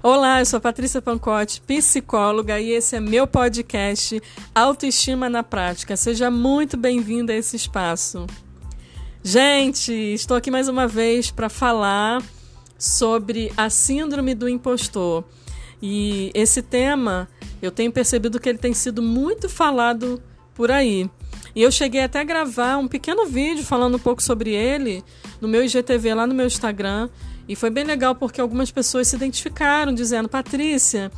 Olá, eu sou Patrícia Pancotti, psicóloga, e esse é meu podcast Autoestima na Prática. Seja muito bem-vindo a esse espaço. Gente, estou aqui mais uma vez para falar sobre a síndrome do impostor. E esse tema, eu tenho percebido que ele tem sido muito falado por aí. E eu cheguei até a gravar um pequeno vídeo falando um pouco sobre ele no meu IGTV lá no meu Instagram. E foi bem legal porque algumas pessoas se identificaram, dizendo: Patrícia,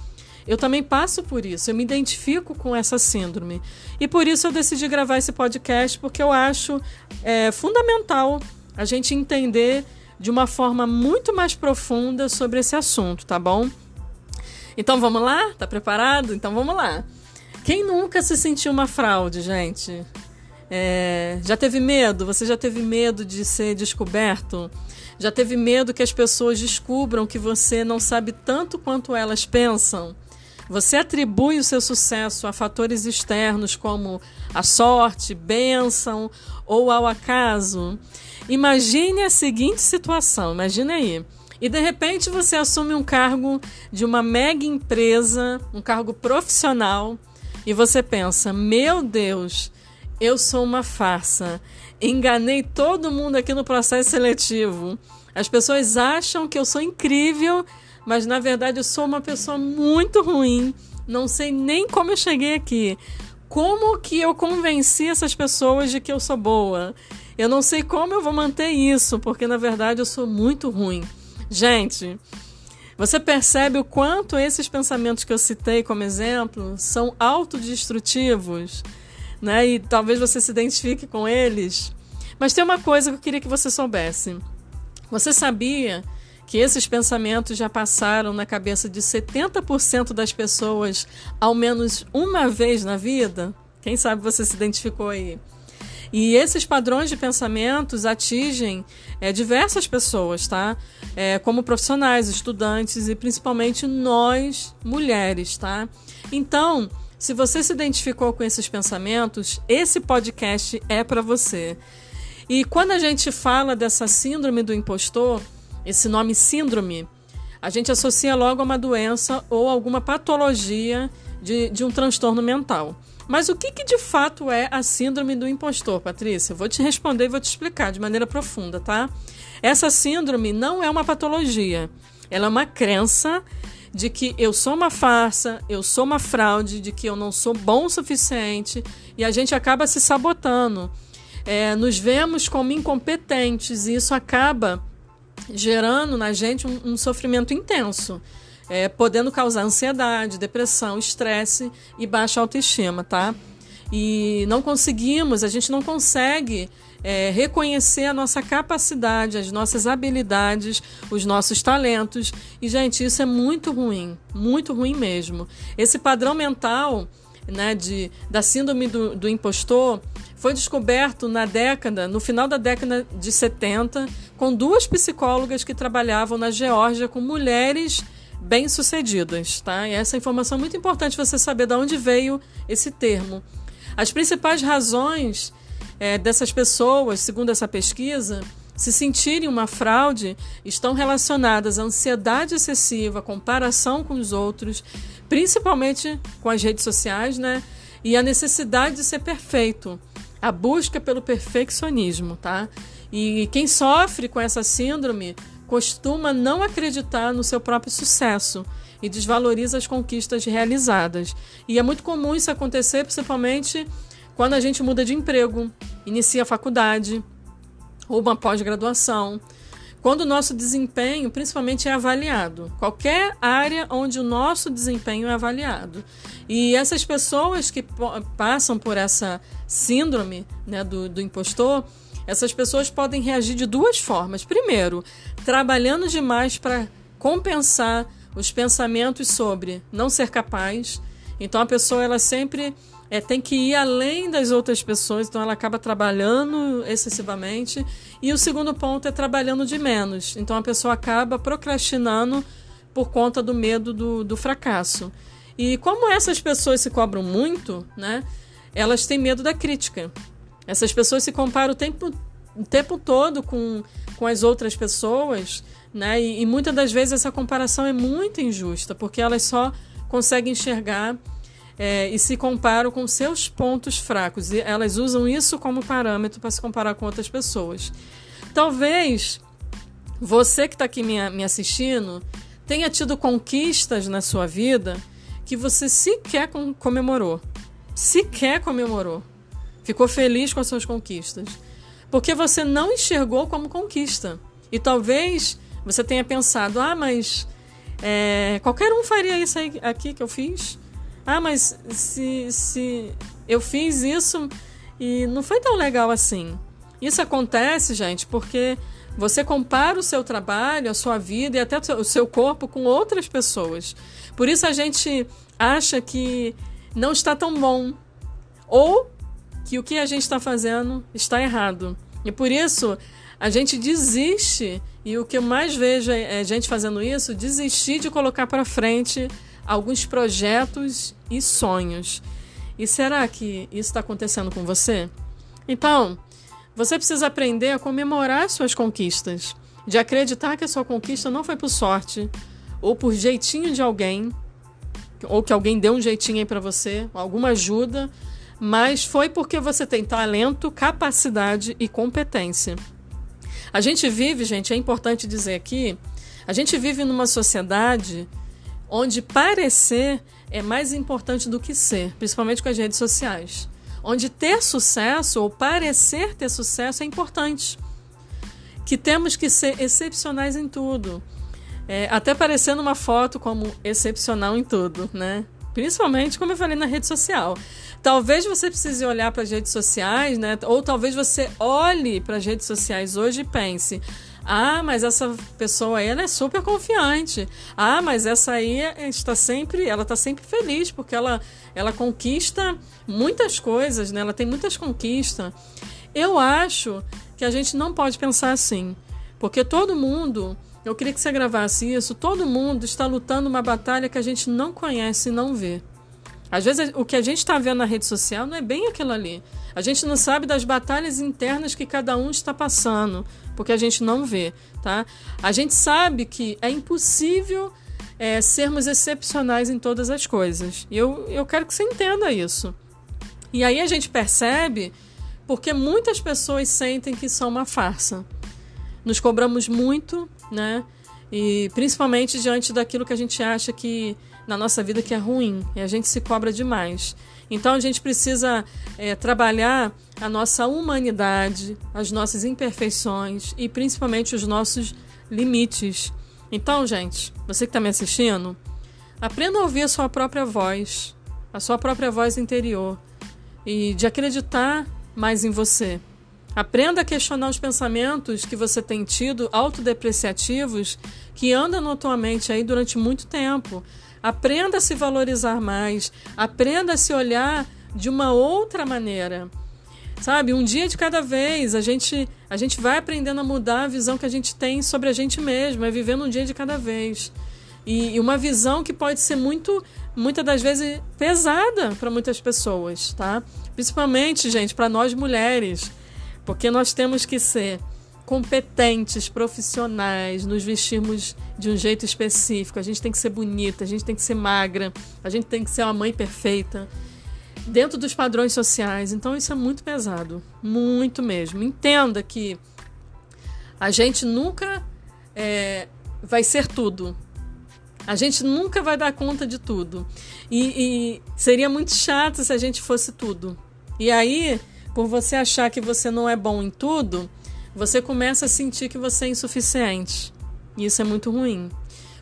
eu também passo por isso, eu me identifico com essa síndrome. E por isso eu decidi gravar esse podcast, porque eu acho é, fundamental a gente entender de uma forma muito mais profunda sobre esse assunto, tá bom? Então vamos lá? Tá preparado? Então vamos lá. Quem nunca se sentiu uma fraude, gente? É, já teve medo? Você já teve medo de ser descoberto? Já teve medo que as pessoas descubram que você não sabe tanto quanto elas pensam? Você atribui o seu sucesso a fatores externos como a sorte, bênção ou ao acaso? Imagine a seguinte situação, imagine aí. E de repente você assume um cargo de uma mega empresa, um cargo profissional, e você pensa: meu Deus, eu sou uma farsa. Enganei todo mundo aqui no processo seletivo. As pessoas acham que eu sou incrível, mas na verdade eu sou uma pessoa muito ruim. Não sei nem como eu cheguei aqui. Como que eu convenci essas pessoas de que eu sou boa? Eu não sei como eu vou manter isso, porque na verdade eu sou muito ruim. Gente, você percebe o quanto esses pensamentos que eu citei como exemplo são autodestrutivos? Né? E talvez você se identifique com eles. Mas tem uma coisa que eu queria que você soubesse. Você sabia que esses pensamentos já passaram na cabeça de 70% das pessoas ao menos uma vez na vida? Quem sabe você se identificou aí? E esses padrões de pensamentos atingem é, diversas pessoas, tá? É, como profissionais, estudantes e principalmente nós, mulheres, tá? Então, se você se identificou com esses pensamentos, esse podcast é para você. E quando a gente fala dessa síndrome do impostor, esse nome síndrome, a gente associa logo a uma doença ou alguma patologia de, de um transtorno mental. Mas o que, que de fato é a síndrome do impostor, Patrícia? Eu vou te responder e vou te explicar de maneira profunda, tá? Essa síndrome não é uma patologia, ela é uma crença de que eu sou uma farsa, eu sou uma fraude, de que eu não sou bom o suficiente e a gente acaba se sabotando. É, nos vemos como incompetentes e isso acaba gerando na gente um, um sofrimento intenso, é, podendo causar ansiedade, depressão, estresse e baixa autoestima, tá? E não conseguimos, a gente não consegue é, reconhecer a nossa capacidade, as nossas habilidades, os nossos talentos. E, gente, isso é muito ruim, muito ruim mesmo. Esse padrão mental né, de, da síndrome do, do impostor foi descoberto na década, no final da década de 70, com duas psicólogas que trabalhavam na Geórgia com mulheres bem-sucedidas, tá? E essa informação é muito importante você saber de onde veio esse termo. As principais razões é, dessas pessoas, segundo essa pesquisa, se sentirem uma fraude, estão relacionadas à ansiedade excessiva, comparação com os outros, principalmente com as redes sociais, né? E a necessidade de ser perfeito, a busca pelo perfeccionismo, tá? E quem sofre com essa síndrome costuma não acreditar no seu próprio sucesso e desvaloriza as conquistas realizadas. E é muito comum isso acontecer, principalmente quando a gente muda de emprego, inicia a faculdade ou uma pós-graduação, quando o nosso desempenho principalmente é avaliado, qualquer área onde o nosso desempenho é avaliado. E essas pessoas que passam por essa síndrome né, do, do impostor, essas pessoas podem reagir de duas formas. Primeiro, trabalhando demais para compensar os pensamentos sobre não ser capaz. Então a pessoa ela sempre é, tem que ir além das outras pessoas, então ela acaba trabalhando excessivamente. E o segundo ponto é trabalhando de menos, então a pessoa acaba procrastinando por conta do medo do, do fracasso. E como essas pessoas se cobram muito, né, elas têm medo da crítica. Essas pessoas se comparam o tempo, o tempo todo com, com as outras pessoas, né? E, e muitas das vezes essa comparação é muito injusta, porque elas só conseguem enxergar é, e se comparam com seus pontos fracos. E elas usam isso como parâmetro para se comparar com outras pessoas. Talvez você que está aqui me, me assistindo tenha tido conquistas na sua vida que você sequer comemorou. Sequer comemorou. Ficou feliz com as suas conquistas. Porque você não enxergou como conquista. E talvez você tenha pensado: ah, mas é, qualquer um faria isso aí, aqui que eu fiz. Ah, mas se, se eu fiz isso e não foi tão legal assim. Isso acontece, gente, porque você compara o seu trabalho, a sua vida e até o seu corpo com outras pessoas. Por isso a gente acha que não está tão bom ou que o que a gente está fazendo está errado. E por isso a gente desiste, e o que eu mais vejo é, é gente fazendo isso, desistir de colocar para frente alguns projetos e sonhos. E será que isso está acontecendo com você? Então, você precisa aprender a comemorar suas conquistas, de acreditar que a sua conquista não foi por sorte ou por jeitinho de alguém, ou que alguém deu um jeitinho aí para você, alguma ajuda, mas foi porque você tem talento, capacidade e competência. A gente vive, gente, é importante dizer aqui, a gente vive numa sociedade onde parecer é mais importante do que ser, principalmente com as redes sociais. Onde ter sucesso ou parecer ter sucesso é importante. Que temos que ser excepcionais em tudo. É, até parecendo uma foto como excepcional em tudo, né? Principalmente, como eu falei, na rede social. Talvez você precise olhar para as redes sociais, né? Ou talvez você olhe para as redes sociais hoje e pense: ah, mas essa pessoa aí ela é super confiante. Ah, mas essa aí está sempre, ela está sempre feliz porque ela, ela conquista muitas coisas, né? Ela tem muitas conquistas. Eu acho que a gente não pode pensar assim, porque todo mundo, eu queria que você gravasse isso, todo mundo está lutando uma batalha que a gente não conhece e não vê. Às vezes o que a gente está vendo na rede social não é bem aquilo ali. A gente não sabe das batalhas internas que cada um está passando, porque a gente não vê, tá? A gente sabe que é impossível é, sermos excepcionais em todas as coisas. E eu, eu quero que você entenda isso. E aí a gente percebe porque muitas pessoas sentem que são uma farsa. Nos cobramos muito, né? E principalmente diante daquilo que a gente acha que na nossa vida que é ruim e a gente se cobra demais. Então a gente precisa é, trabalhar a nossa humanidade, as nossas imperfeições e principalmente os nossos limites. Então, gente, você que está me assistindo, aprenda a ouvir a sua própria voz, a sua própria voz interior e de acreditar mais em você. Aprenda a questionar os pensamentos que você tem tido autodepreciativos que andam na tua mente aí durante muito tempo. Aprenda a se valorizar mais, aprenda a se olhar de uma outra maneira. Sabe, um dia de cada vez, a gente a gente vai aprendendo a mudar a visão que a gente tem sobre a gente mesmo, é vivendo um dia de cada vez. E, e uma visão que pode ser muito, muitas das vezes, pesada para muitas pessoas, tá? Principalmente, gente, para nós mulheres, porque nós temos que ser competentes, profissionais, nos vestirmos de um jeito específico. A gente tem que ser bonita, a gente tem que ser magra, a gente tem que ser uma mãe perfeita, dentro dos padrões sociais. Então isso é muito pesado, muito mesmo. Entenda que a gente nunca é, vai ser tudo. A gente nunca vai dar conta de tudo. E, e seria muito chato se a gente fosse tudo. E aí, por você achar que você não é bom em tudo, você começa a sentir que você é insuficiente. E isso é muito ruim.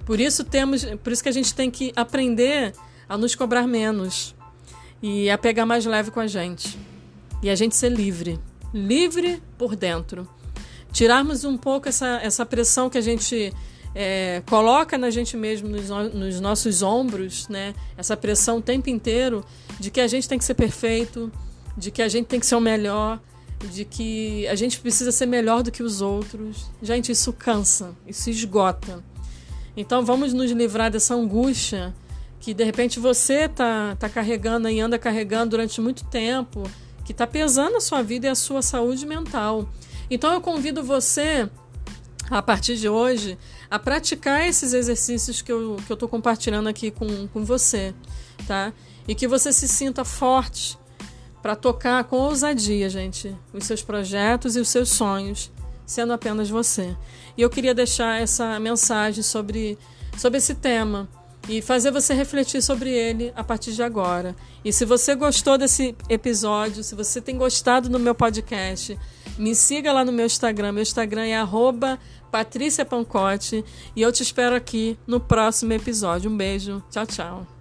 Por isso temos, por isso que a gente tem que aprender a nos cobrar menos e a pegar mais leve com a gente. E a gente ser livre, livre por dentro. Tirarmos um pouco essa, essa pressão que a gente é, coloca na gente mesmo, nos, nos nossos ombros, né? Essa pressão o tempo inteiro de que a gente tem que ser perfeito, de que a gente tem que ser o melhor, de que a gente precisa ser melhor do que os outros. Gente, isso cansa, isso esgota. Então vamos nos livrar dessa angústia que de repente você tá, tá carregando e anda carregando durante muito tempo, que está pesando a sua vida e a sua saúde mental. Então eu convido você a partir de hoje, a praticar esses exercícios que eu estou que eu compartilhando aqui com, com você, tá? E que você se sinta forte para tocar com ousadia, gente, os seus projetos e os seus sonhos, sendo apenas você. E eu queria deixar essa mensagem sobre, sobre esse tema e fazer você refletir sobre ele a partir de agora. E se você gostou desse episódio, se você tem gostado do meu podcast, me siga lá no meu Instagram. Meu Instagram é Patrícia Pancote e eu te espero aqui no próximo episódio. Um beijo. Tchau, tchau.